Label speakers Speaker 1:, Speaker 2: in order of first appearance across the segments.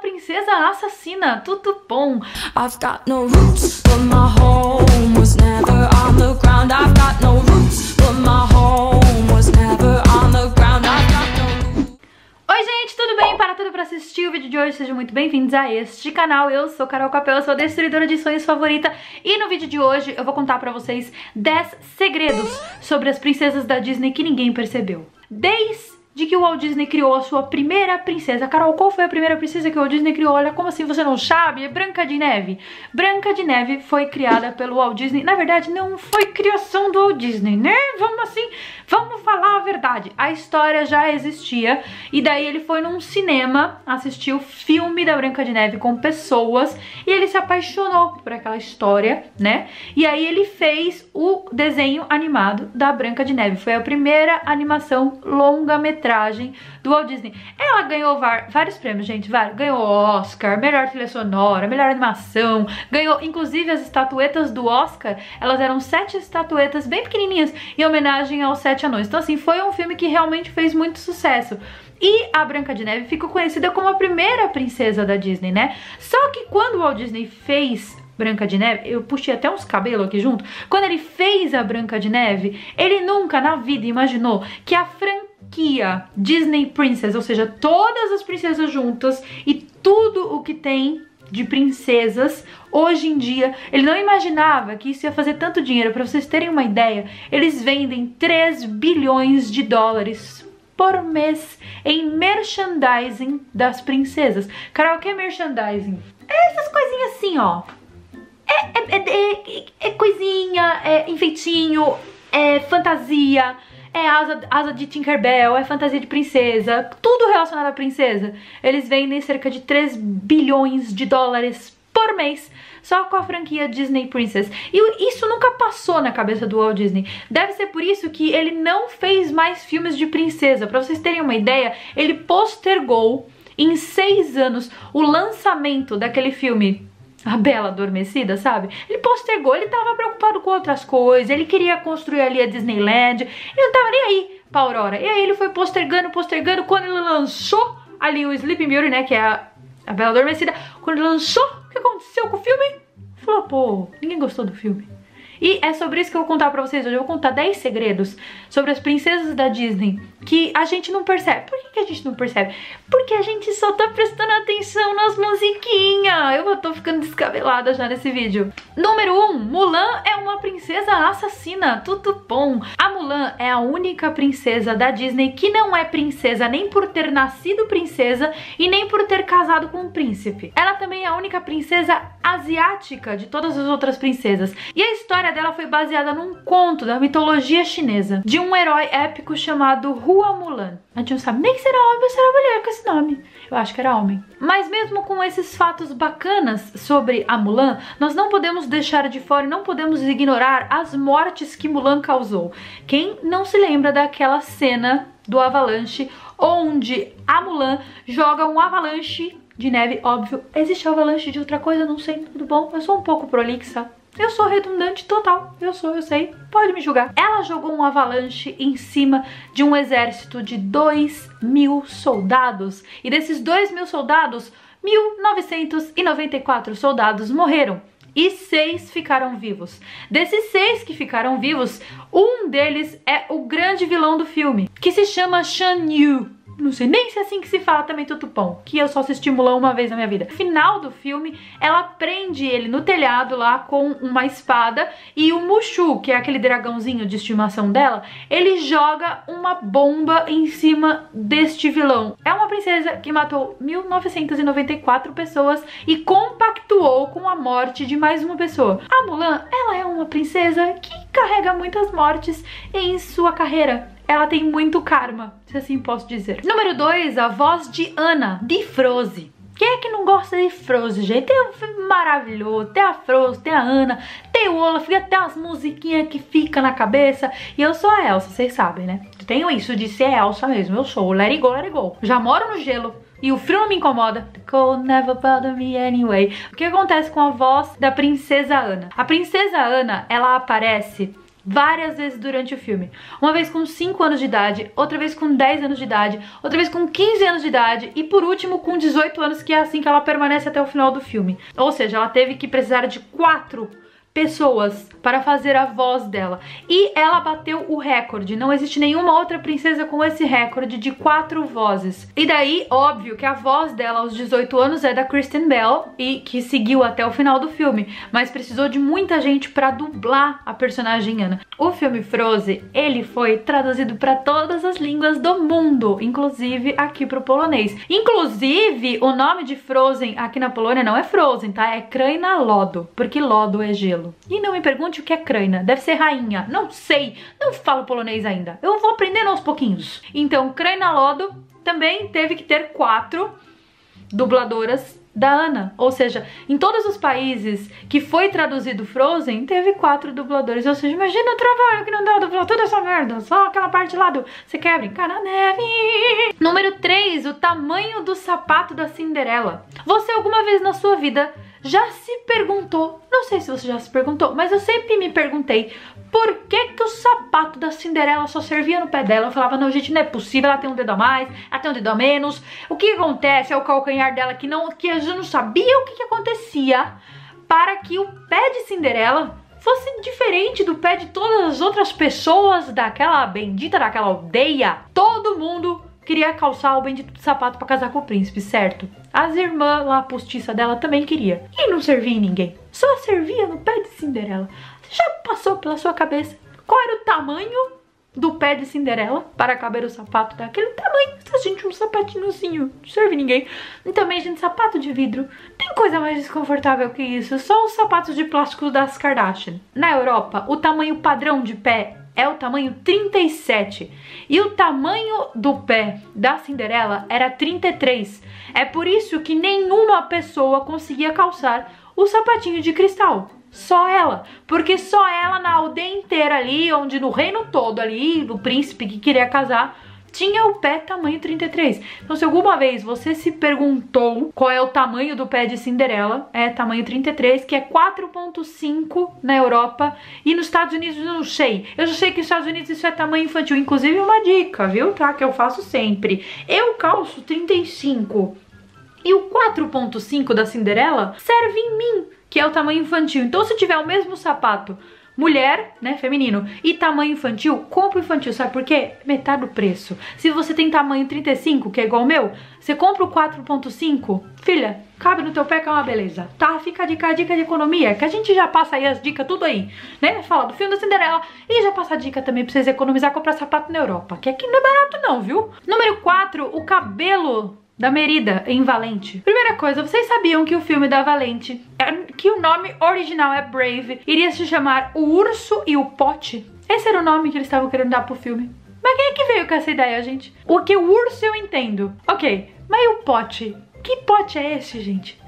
Speaker 1: princesa assassina, tudo bom.
Speaker 2: I've got no roots, but my home was never on the ground. I've got no roots, but my home was never on the ground. I've got no roots.
Speaker 1: Oi gente, tudo bem? Para tudo pra assistir o vídeo de hoje, sejam muito bem-vindos a este canal. Eu sou Carol Capel, sou a destruidora de sonhos favorita e no vídeo de hoje eu vou contar pra vocês 10 segredos sobre as princesas da Disney que ninguém percebeu. Desde de que o Walt Disney criou a sua primeira princesa. Carol, qual foi a primeira princesa que o Walt Disney criou? Olha, como assim você não sabe? É Branca de Neve. Branca de Neve foi criada pelo Walt Disney. Na verdade, não foi criação do Walt Disney, né? Vamos assim, vamos verdade. A história já existia e daí ele foi num cinema assistir o filme da Branca de Neve com pessoas e ele se apaixonou por aquela história, né? E aí ele fez o desenho animado da Branca de Neve. Foi a primeira animação longa-metragem do Walt Disney. Ela ganhou vários prêmios, gente, vários. Ganhou Oscar, melhor trilha sonora, melhor animação, ganhou inclusive as estatuetas do Oscar, elas eram sete estatuetas bem pequenininhas em homenagem aos Sete Anões. Então assim, foi um filme que realmente fez muito sucesso. E a Branca de Neve ficou conhecida como a primeira princesa da Disney, né? Só que quando o Walt Disney fez Branca de Neve, eu puxei até uns cabelos aqui junto. Quando ele fez a Branca de Neve, ele nunca na vida imaginou que a franquia Disney Princess, ou seja, todas as princesas juntas e tudo o que tem de princesas hoje em dia, ele não imaginava que isso ia fazer tanto dinheiro. Para vocês terem uma ideia, eles vendem 3 bilhões de dólares por mês em merchandising das princesas. Carol, o que é merchandising? É essas coisinhas assim, ó. É, é, é, é coisinha, é enfeitinho, é fantasia, é asa, asa de Tinkerbell, é fantasia de princesa, tudo relacionado à princesa. Eles vendem cerca de 3 bilhões de dólares por mês só com a franquia Disney Princess. E isso nunca passou na cabeça do Walt Disney. Deve ser por isso que ele não fez mais filmes de princesa. Para vocês terem uma ideia, ele postergou em seis anos o lançamento daquele filme a Bela Adormecida, sabe? Ele postergou, ele tava preocupado com outras coisas, ele queria construir ali a Disneyland, ele não tava nem aí pra Aurora. E aí ele foi postergando, postergando, quando ele lançou ali o Sleeping Beauty, né, que é a, a Bela Adormecida, quando ele lançou, o que aconteceu com o filme? Falou, pô, ninguém gostou do filme. E é sobre isso que eu vou contar pra vocês hoje. Eu vou contar 10 segredos sobre as princesas da Disney que a gente não percebe. Por que, que a gente não percebe? Porque a gente só tá prestando atenção nas musiquinhas. Eu tô ficando descabelada já nesse vídeo. Número 1. Um, Mulan é uma princesa assassina. Tudo bom. A Mulan é a única princesa da Disney que não é princesa nem por ter nascido princesa e nem por ter casado com um príncipe. Ela também é a única princesa asiática de todas as outras princesas. E a história dela foi baseada num conto da mitologia chinesa de um herói épico chamado Hua Mulan. A gente não sabe nem se era homem ou se era mulher com esse nome. Eu acho que era homem. Mas mesmo com esses fatos bacanas sobre a Mulan, nós não podemos deixar de fora e não podemos ignorar as mortes que Mulan causou. Quem não se lembra daquela cena do avalanche onde a Mulan joga um avalanche de neve, óbvio. Existe avalanche de outra coisa, não sei, tudo bom? Eu sou um pouco prolixa, eu sou redundante total, eu sou, eu sei, pode me julgar. Ela jogou um avalanche em cima de um exército de 2 mil soldados. E desses 2 mil soldados, 1.994 soldados morreram e seis ficaram vivos. Desses seis que ficaram vivos, um deles é o grande vilão do filme, que se chama Shan Yu não sei nem se é assim que se fala também Tutupom, que eu só assisti Mulan uma vez na minha vida. No final do filme, ela prende ele no telhado lá com uma espada e o Mushu, que é aquele dragãozinho de estimação dela, ele joga uma bomba em cima deste vilão. É uma princesa que matou 1994 pessoas e compactuou com a morte de mais uma pessoa. A Mulan, ela é uma princesa que carrega muitas mortes em sua carreira ela tem muito karma, se assim posso dizer. Número 2, a voz de Ana, de Froze. Quem é que não gosta de Frozen, gente? Tem um filme maravilhoso, tem a Frozen, tem a Ana, tem o Olaf, até as musiquinhas que fica na cabeça. E eu sou a Elsa, vocês sabem, né? Tenho isso de ser Elsa mesmo, eu sou let it go, let it go. Já moro no gelo, e o frio não me incomoda. The cold never bother me anyway. O que acontece com a voz da princesa Ana? A princesa Ana, ela aparece várias vezes durante o filme. Uma vez com 5 anos de idade, outra vez com 10 anos de idade, outra vez com 15 anos de idade e por último com 18 anos, que é assim que ela permanece até o final do filme. Ou seja, ela teve que precisar de quatro pessoas para fazer a voz dela. E ela bateu o recorde. Não existe nenhuma outra princesa com esse recorde de quatro vozes. E daí, óbvio que a voz dela aos 18 anos é da Kristen Bell e que seguiu até o final do filme, mas precisou de muita gente para dublar a personagem Anna. O filme Frozen, ele foi traduzido para todas as línguas do mundo, inclusive aqui pro polonês. Inclusive, o nome de Frozen aqui na Polônia não é Frozen, tá? É Kraina Lodo, porque lodo é gelo. E não me pergunte o que é Kraina. Deve ser rainha. Não sei. Não falo polonês ainda. Eu vou aprendendo aos pouquinhos. Então, Kraina Lodo também teve que ter quatro dubladoras da Ana. Ou seja, em todos os países que foi traduzido Frozen, teve quatro dubladores. Ou seja, imagina o trabalho que não dá dublar toda essa merda. Só aquela parte lá do você quer brincar na neve. Número 3, o tamanho do sapato da Cinderela. Você alguma vez na sua vida já se perguntou, não sei se você já se perguntou, mas eu sempre me perguntei por que que o sapato da Cinderela só servia no pé dela. Eu falava, não, gente, não é possível, ela tem um dedo a mais, ela tem um dedo a menos. O que acontece é o calcanhar dela que não, que eu não sabia o que, que acontecia para que o pé de Cinderela fosse diferente do pé de todas as outras pessoas daquela bendita daquela aldeia. Todo mundo queria calçar o bendito sapato para casar com o príncipe, certo? As irmãs lá, a postiça dela, também queria. E não servia em ninguém. Só servia no pé de Cinderela. Já passou pela sua cabeça qual era o tamanho do pé de Cinderela para caber o sapato daquele tamanho. A gente um sapatinhozinho, não serve ninguém. E também, gente, sapato de vidro. Tem coisa mais desconfortável que isso. Só os sapatos de plástico das Kardashian. Na Europa, o tamanho padrão de pé é o tamanho 37 e o tamanho do pé da Cinderela era 33. É por isso que nenhuma pessoa conseguia calçar o sapatinho de cristal. Só ela, porque só ela na aldeia inteira ali, onde no reino todo ali, do príncipe que queria casar, tinha o pé tamanho 33. Então, se alguma vez você se perguntou qual é o tamanho do pé de Cinderela, é tamanho 33, que é 4.5 na Europa e nos Estados Unidos eu não sei. Eu já sei que nos Estados Unidos isso é tamanho infantil, inclusive uma dica, viu, tá? Que eu faço sempre. Eu calço 35 e o 4.5 da Cinderela serve em mim, que é o tamanho infantil. Então, se tiver o mesmo sapato mulher, né, feminino, e tamanho infantil, compra o infantil, sabe por quê? Metade do preço. Se você tem tamanho 35, que é igual ao meu, você compra o 4.5, filha, cabe no teu pé que é uma beleza, tá? Fica a dica, a dica de economia, que a gente já passa aí as dicas tudo aí, né? Fala do filme da Cinderela e já passa a dica também pra vocês economizar comprar sapato na Europa, que aqui não é barato não, viu? Número 4, o cabelo da Merida em Valente. Primeira coisa, vocês sabiam que o filme da Valente, é, que o nome original é Brave, iria se chamar O Urso e o Pote? Esse era o nome que eles estavam querendo dar pro filme. Mas quem é que veio com essa ideia, gente? O que o urso eu entendo. Ok, mas e o pote? Que pote é esse, gente?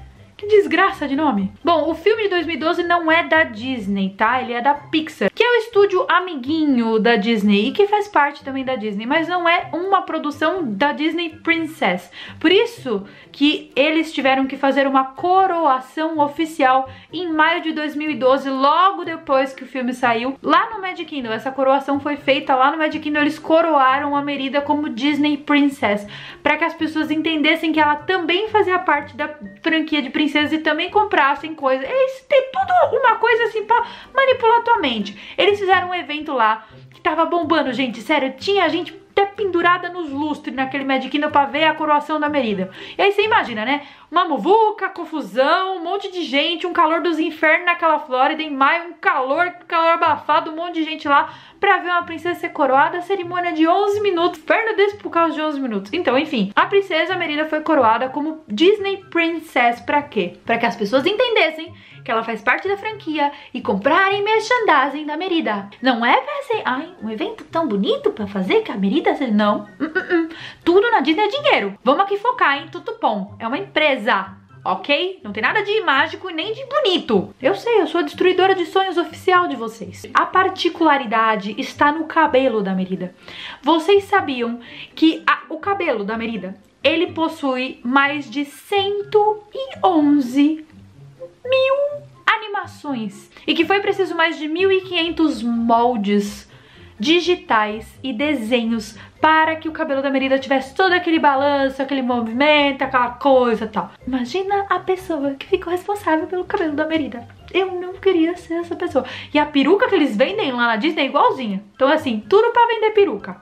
Speaker 1: Que desgraça de nome. Bom, o filme de 2012 não é da Disney, tá? Ele é da Pixar, que é o estúdio amiguinho da Disney e que faz parte também da Disney, mas não é uma produção da Disney Princess. Por isso que eles tiveram que fazer uma coroação oficial em maio de 2012, logo depois que o filme saiu, lá no Magic Kingdom. Essa coroação foi feita lá no Magic Kingdom, eles coroaram a Merida como Disney Princess, para que as pessoas entendessem que ela também fazia parte da franquia de princesa princesas e também comprassem coisas. Eles têm tudo uma coisa assim pra manipular tua mente. Eles fizeram um evento lá que tava bombando, gente. Sério, tinha gente até pendurada nos lustres naquele Magic pra ver a coroação da Merida. E aí você imagina, né? Uma muvuca, confusão, um monte de gente, um calor dos infernos naquela Flórida, em maio, um calor, calor abafado, um monte de gente lá pra ver uma princesa ser coroada, cerimônia de 11 minutos, inferno desse por causa de 11 minutos. Então, enfim, a princesa Merida foi coroada como Disney Princess pra quê? Pra que as pessoas entendessem que ela faz parte da franquia e comprarem merchandising da Merida. Não é pra ser, ai, um evento tão bonito pra fazer que a Merida... Não, uh, uh, uh. tudo na Disney é dinheiro. Vamos aqui focar em Tutupom, é uma empresa ok? Não tem nada de mágico e nem de bonito. Eu sei, eu sou a destruidora de sonhos oficial de vocês. A particularidade está no cabelo da Merida. Vocês sabiam que a, o cabelo da Merida, ele possui mais de 111 mil animações e que foi preciso mais de 1500 moldes digitais e desenhos para que o cabelo da Merida tivesse todo aquele balanço, aquele movimento, aquela coisa tal. Imagina a pessoa que ficou responsável pelo cabelo da Merida. Eu não queria ser essa pessoa. E a peruca que eles vendem lá na Disney é igualzinha. Então assim, tudo para vender peruca.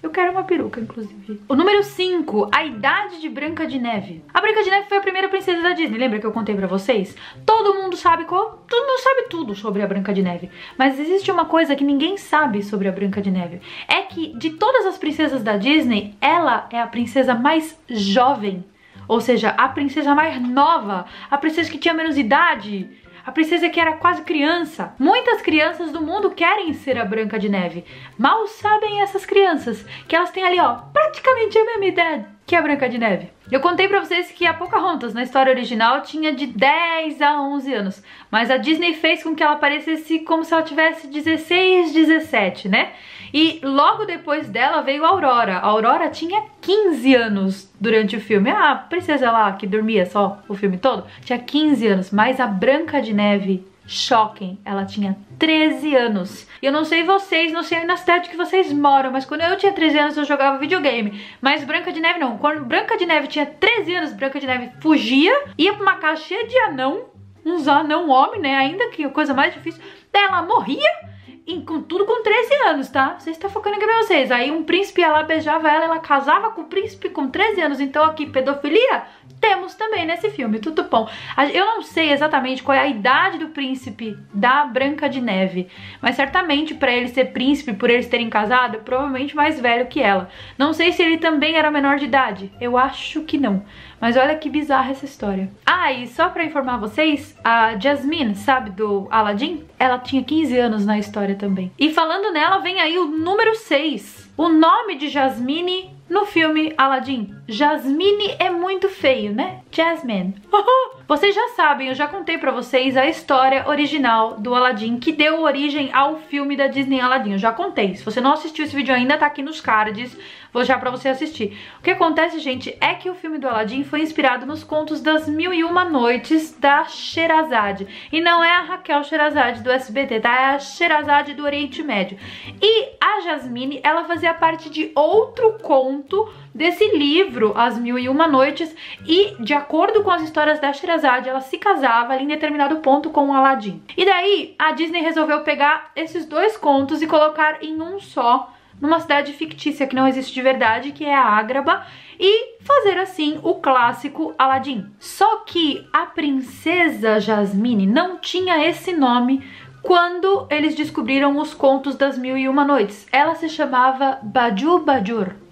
Speaker 1: Eu quero uma peruca, inclusive. O número 5, a idade de Branca de Neve. A Branca de Neve foi a primeira princesa da Disney, lembra que eu contei pra vocês? Todo mundo sabe qual? Todo mundo sabe tudo sobre a Branca de Neve. Mas existe uma coisa que ninguém sabe sobre a Branca de Neve. É que de todas as princesas da Disney, ela é a princesa mais jovem. Ou seja, a princesa mais nova, a princesa que tinha menos idade, a princesa que era quase criança. Muitas crianças do mundo querem ser a Branca de Neve. Mal sabem essas crianças que elas têm ali, ó, praticamente a mesma idade que a Branca de Neve. Eu contei pra vocês que a Pocahontas, na história original, tinha de 10 a 11 anos, mas a Disney fez com que ela parecesse como se ela tivesse 16, 17, né? E logo depois dela veio a Aurora. A Aurora tinha 15 anos durante o filme. A princesa lá que dormia só o filme todo tinha 15 anos, mas a Branca de Neve choquem, ela tinha 13 anos. E eu não sei vocês, não sei na cidade que vocês moram, mas quando eu tinha 13 anos eu jogava videogame. Mas Branca de Neve não. Quando Branca de Neve tinha 13 anos, Branca de Neve fugia, ia pra uma casa cheia de anão, uns anão homem, né? Ainda que coisa mais difícil. Daí ela morria e com tudo com 13 anos, tá? Vocês estão focando aqui pra vocês. Aí um príncipe lá, beijava ela, ela casava com o príncipe com 13 anos. Então aqui, pedofilia, temos também nesse filme, tudo bom. Eu não sei exatamente qual é a idade do príncipe da Branca de Neve, mas certamente para ele ser príncipe, por eles terem casado, provavelmente mais velho que ela. Não sei se ele também era menor de idade, eu acho que não. Mas olha que bizarra essa história. Ah, e só pra informar vocês, a Jasmine, sabe, do Aladdin? Ela tinha 15 anos na história também. E falando nela, vem aí o número 6. O nome de Jasmine no filme Aladdin. Jasmine é muito feio, né? Jasmine. Vocês já sabem, eu já contei pra vocês a história original do Aladdin que deu origem ao filme da Disney Aladdin. Eu já contei. Se você não assistiu esse vídeo ainda, tá aqui nos cards. Vou já pra você assistir. O que acontece, gente, é que o filme do Aladdin foi inspirado nos contos das Mil e Uma Noites da Sherazade. E não é a Raquel Sherazade do SBT, tá? É a Sherazade do Oriente Médio. E a Jasmine, ela fazia parte de outro conto desse livro, As Mil e Uma Noites, e de acordo com as histórias da Sherazade, ela se casava ali em determinado ponto com o Aladdin. E daí a Disney resolveu pegar esses dois contos e colocar em um só, numa cidade fictícia que não existe de verdade, que é a Ágraba, e fazer assim o clássico Aladdin. Só que a princesa Jasmine não tinha esse nome quando eles descobriram os contos das Mil e Uma Noites. Ela se chamava Baju Bajur.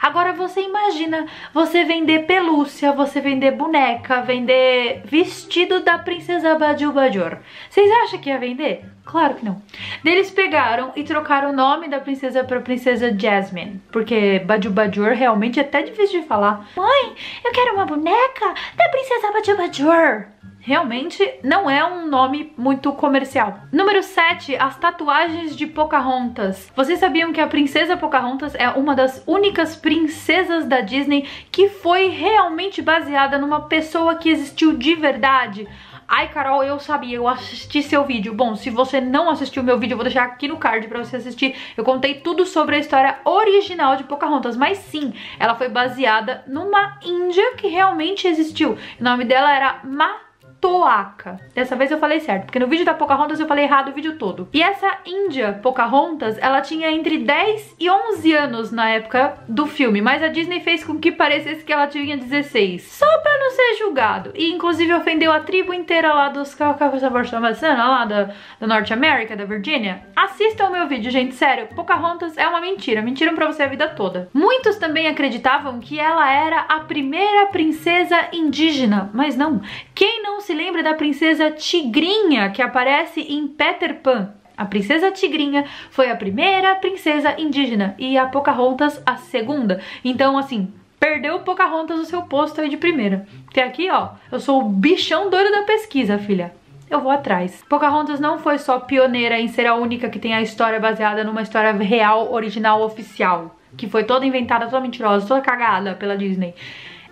Speaker 1: Agora você imagina você vender pelúcia, você vender boneca, vender vestido da princesa Baju Bajor. Vocês acham que ia vender? Claro que não. Eles pegaram e trocaram o nome da princesa para princesa Jasmine, porque Baju Bajor realmente é até difícil de falar. Mãe, eu quero uma boneca da princesa Baju Bajor realmente não é um nome muito comercial. Número 7, as tatuagens de Pocahontas. Vocês sabiam que a princesa Pocahontas é uma das únicas princesas da Disney que foi realmente baseada numa pessoa que existiu de verdade? Ai, Carol, eu sabia, eu assisti seu vídeo. Bom, se você não assistiu meu vídeo, eu vou deixar aqui no card pra você assistir. Eu contei tudo sobre a história original de Pocahontas, mas sim, ela foi baseada numa índia que realmente existiu. O nome dela era Ma Toaca. Dessa vez eu falei certo, porque no vídeo da Pocahontas eu falei errado o vídeo todo. E essa índia Pocahontas, ela tinha entre 10 e 11 anos na época do filme, mas a Disney fez com que parecesse que ela tinha 16, só pra não ser julgado. E inclusive ofendeu a tribo inteira lá dos lá da, da Norte América, da Virgínia. Assistam o meu vídeo, gente, sério. Pocahontas é uma mentira, mentiram pra você a vida toda. Muitos também acreditavam que ela era a primeira princesa indígena, mas não. Quem não se lembra da princesa Tigrinha que aparece em Peter Pan? A princesa Tigrinha foi a primeira princesa indígena e a Pocahontas a segunda. Então, assim, perdeu Pocahontas o seu posto aí de primeira. Porque aqui, ó, eu sou o bichão doido da pesquisa, filha. Eu vou atrás. Pocahontas não foi só pioneira em ser a única que tem a história baseada numa história real, original, oficial. Que foi toda inventada, toda mentirosa, toda cagada pela Disney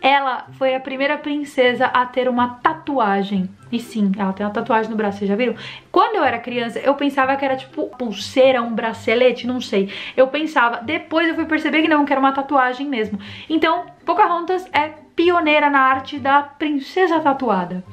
Speaker 1: Ela foi a primeira princesa a ter uma tatuagem. E sim, ela tem uma tatuagem no braço, vocês já viram? Quando eu era criança, eu pensava que era tipo pulseira, um bracelete, não sei. Eu pensava, depois eu fui perceber que não, que era uma tatuagem mesmo. Então, Pocahontas é pioneira na arte da princesa tatuada.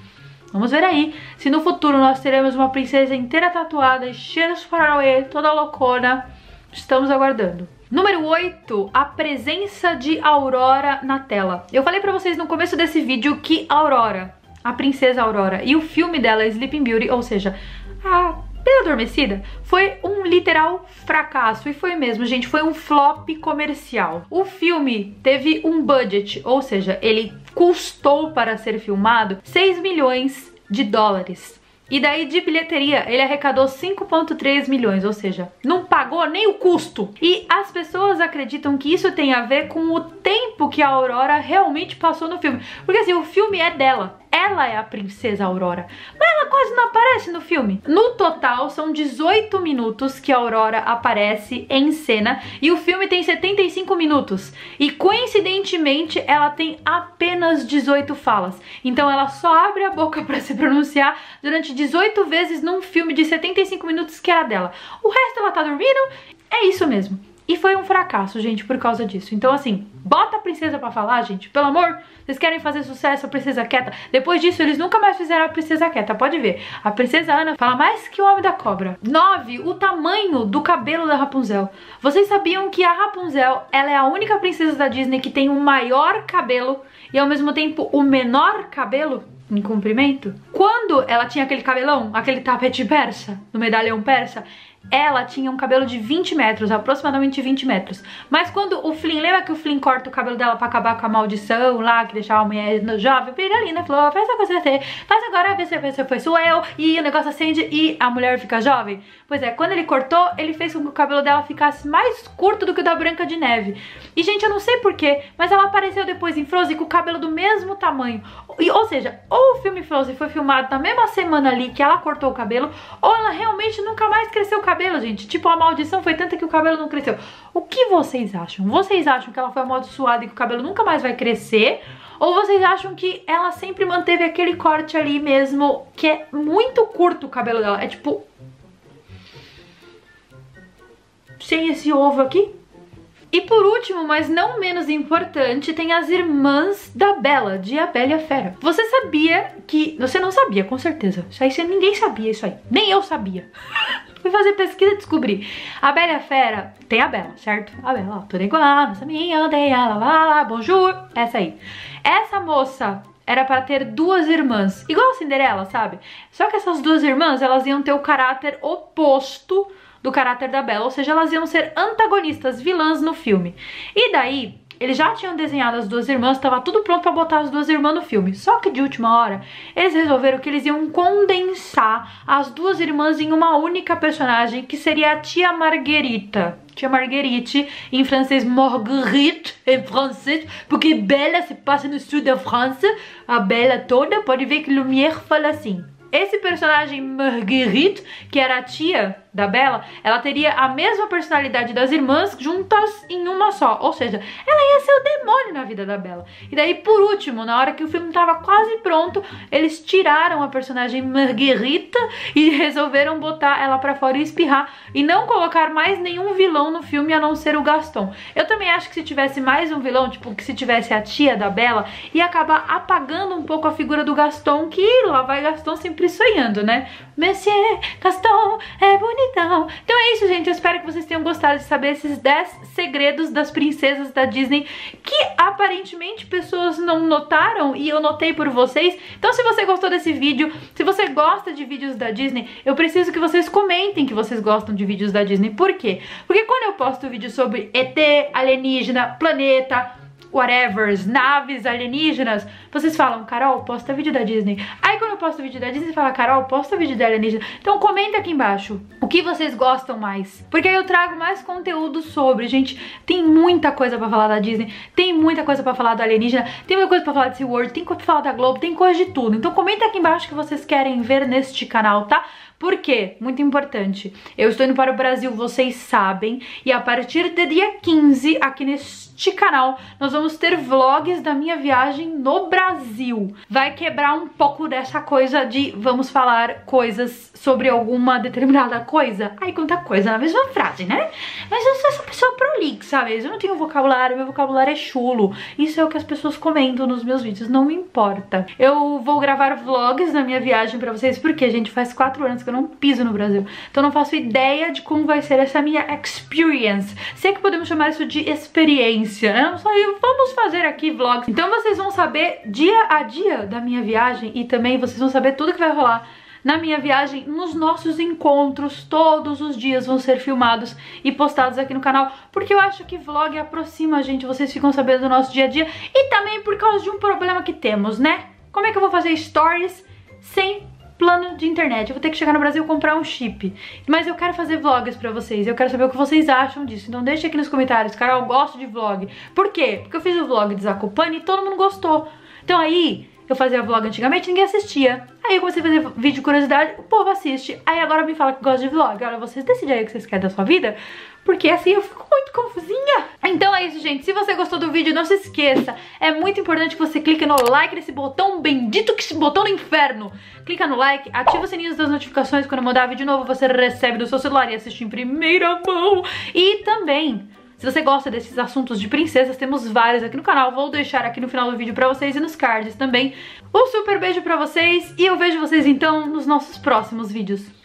Speaker 1: Vamos ver aí se no futuro nós teremos uma princesa inteira tatuada cheia de paranauê, toda loucona. Estamos aguardando. Número 8, a presença de Aurora na tela. Eu falei pra vocês no começo desse vídeo que Aurora, a princesa Aurora, e o filme dela, Sleeping Beauty, ou seja, a Bela Adormecida, foi um literal fracasso. E foi mesmo, gente, foi um flop comercial. O filme teve um budget, ou seja, ele custou para ser filmado 6 milhões de dólares. E daí de bilheteria ele arrecadou 5.3 milhões, ou seja, não pagou nem o custo. E as pessoas acreditam que isso tem a ver com o tempo que a Aurora realmente passou no filme. Porque assim, o filme é dela. Ela é a princesa Aurora. Mas ela quase não aparece no filme. No total, são 18 minutos que a Aurora aparece em cena. E o filme tem 75 minutos. E coincidentemente, ela tem apenas 18 falas. Então ela só abre a boca para se pronunciar durante 18 vezes num filme de 75 minutos que era dela. O resto ela tá dormindo. É isso mesmo. E foi um fracasso, gente, por causa disso. Então, assim, bota a princesa pra falar, gente. Pelo amor, vocês querem fazer sucesso, a princesa quieta. Depois disso, eles nunca mais fizeram a princesa quieta, pode ver. A princesa Ana fala mais que o homem da cobra. 9. O tamanho do cabelo da Rapunzel. Vocês sabiam que a Rapunzel, ela é a única princesa da Disney que tem o maior cabelo e ao mesmo tempo o menor cabelo? em comprimento. Quando ela tinha aquele cabelão, aquele tapete persa, no medalhão persa, ela tinha um cabelo de 20 metros, aproximadamente 20 metros. Mas quando o Flynn, lembra que o Flynn corta o cabelo dela pra acabar com a maldição lá, que deixava a mulher jovem, Piralina falou, faz coisa você, faz agora, vê se você foi sou eu, e o negócio acende e a mulher fica jovem. Pois é, quando ele cortou, ele fez com que o cabelo dela ficasse mais curto do que o da Branca de Neve. E gente, eu não sei porquê, mas ela apareceu depois em Frozen com o cabelo do mesmo tamanho. E, ou seja, ou o filme Frozen foi filmado na mesma semana ali que ela cortou o cabelo, ou ela realmente nunca mais cresceu o cabelo, gente. Tipo, a maldição foi tanta que o cabelo não cresceu. O que vocês acham? Vocês acham que ela foi amaldiçoada e que o cabelo nunca mais vai crescer? Ou vocês acham que ela sempre manteve aquele corte ali mesmo, que é muito curto o cabelo dela? É tipo... Sem esse ovo aqui? E por último, mas não menos importante, tem as irmãs da Bela, de A Bela e a Fera. Você sabia que... Você não sabia, com certeza. Isso aí ninguém sabia isso aí. Nem eu sabia. Fui fazer pesquisa e descobri. A Bela a Fera tem a Bela, certo? A Bela, ó, tudo igual, nossa minha aldeia, lá, lá, lá, bonjour. Essa aí. Essa moça era para ter duas irmãs, igual a Cinderela, sabe? Só que essas duas irmãs, elas iam ter o caráter oposto do caráter da Bella, ou seja, elas iam ser antagonistas, vilãs no filme. E daí, eles já tinham desenhado as duas irmãs, estava tudo pronto para botar as duas irmãs no filme. Só que de última hora, eles resolveram que eles iam condensar as duas irmãs em uma única personagem, que seria a tia Marguerita. Tia Marguerite, em francês Marguerite, em francês, porque Bella se passa no sul da França, a Bella toda, pode ver que Lumière fala assim. Esse personagem Marguerite, que era a tia da Bella, ela teria a mesma personalidade das irmãs juntas em uma só. Ou seja, ela ia ser o demônio na vida da Bella. E daí, por último, na hora que o filme estava quase pronto, eles tiraram a personagem Marguerita e resolveram botar ela pra fora e espirrar. E não colocar mais nenhum vilão no filme a não ser o Gaston. Eu também acho que se tivesse mais um vilão, tipo, que se tivesse a tia da Bella, ia acabar apagando um pouco a figura do Gaston, que lá vai Gaston sempre sonhando, né? Monsieur Gaston é bonitão. Então é isso, gente. Eu espero que vocês tenham gostado de saber esses 10 segredos das princesas da Disney que aparentemente pessoas não notaram e eu notei por vocês. Então se você gostou desse vídeo, se você gosta de vídeos da Disney, eu preciso que vocês comentem que vocês gostam de vídeos da Disney. Por quê? Porque quando eu posto vídeo sobre ET, alienígena, planeta, whatever, naves alienígenas, vocês falam, Carol, posta vídeo da Disney. Aí quando eu posto vídeo da Disney, fala, Carol, posta vídeo da alienígena. Então comenta aqui embaixo o que vocês gostam mais. Porque aí eu trago mais conteúdo sobre. Gente, tem muita coisa pra falar da Disney, tem muita coisa pra falar do alienígena, tem muita coisa pra falar de SeaWorld, tem coisa pra falar da Globo, tem coisa de tudo. Então comenta aqui embaixo o que vocês querem ver neste canal, tá? Por quê? Muito importante. Eu estou indo para o Brasil, vocês sabem, e a partir do dia 15, aqui neste canal, nós vamos ter vlogs da minha viagem no Brasil. Vai quebrar um pouco dessa coisa de vamos falar coisas sobre alguma determinada coisa. Ai, quanta coisa na mesma frase, né? Mas eu sou essa pessoa prolixa, sabe? Eu não tenho vocabulário, meu vocabulário é chulo. Isso é o que as pessoas comentam nos meus vídeos, não me importa. Eu vou gravar vlogs da minha viagem pra vocês, porque, gente, faz quatro anos que eu não piso no Brasil. Então não faço ideia de como vai ser essa minha experience. Sei que podemos chamar isso de experiência, né? Vamos fazer aqui vlogs. Então vocês vão saber dia a dia da minha viagem e também vocês vão saber tudo que vai rolar na minha viagem, nos nossos encontros, todos os dias vão ser filmados e postados aqui no canal, porque eu acho que vlog aproxima a gente, vocês ficam sabendo do nosso dia a dia, e também por causa de um problema que temos, né? Como é que eu vou fazer stories sem plano de internet. Eu vou ter que chegar no Brasil e comprar um chip. Mas eu quero fazer vlogs pra vocês. Eu quero saber o que vocês acham disso. Então deixa aqui nos comentários. Carol, eu gosto de vlog. Por quê? Porque eu fiz o vlog de e todo mundo gostou. Então aí, eu fazia vlog antigamente ninguém assistia. Aí eu comecei a fazer vídeo de curiosidade, o povo assiste. Aí agora me fala que gosta de vlog. Agora vocês decidem aí o que vocês querem da sua vida, porque assim eu fico muito confusinha. Então é isso, gente. Se você gostou do vídeo, não se esqueça. É muito importante que você clique no like nesse botão bendito, que botão do inferno. Clica no like, ativa o sininho das notificações. Quando eu mandar vídeo novo, você recebe do seu celular e assiste em primeira mão. E também se você gosta desses assuntos de princesas, temos vários aqui no canal. Vou deixar aqui no final do vídeo pra vocês e nos cards também. Um super beijo pra vocês e eu vejo vocês então nos nossos próximos vídeos.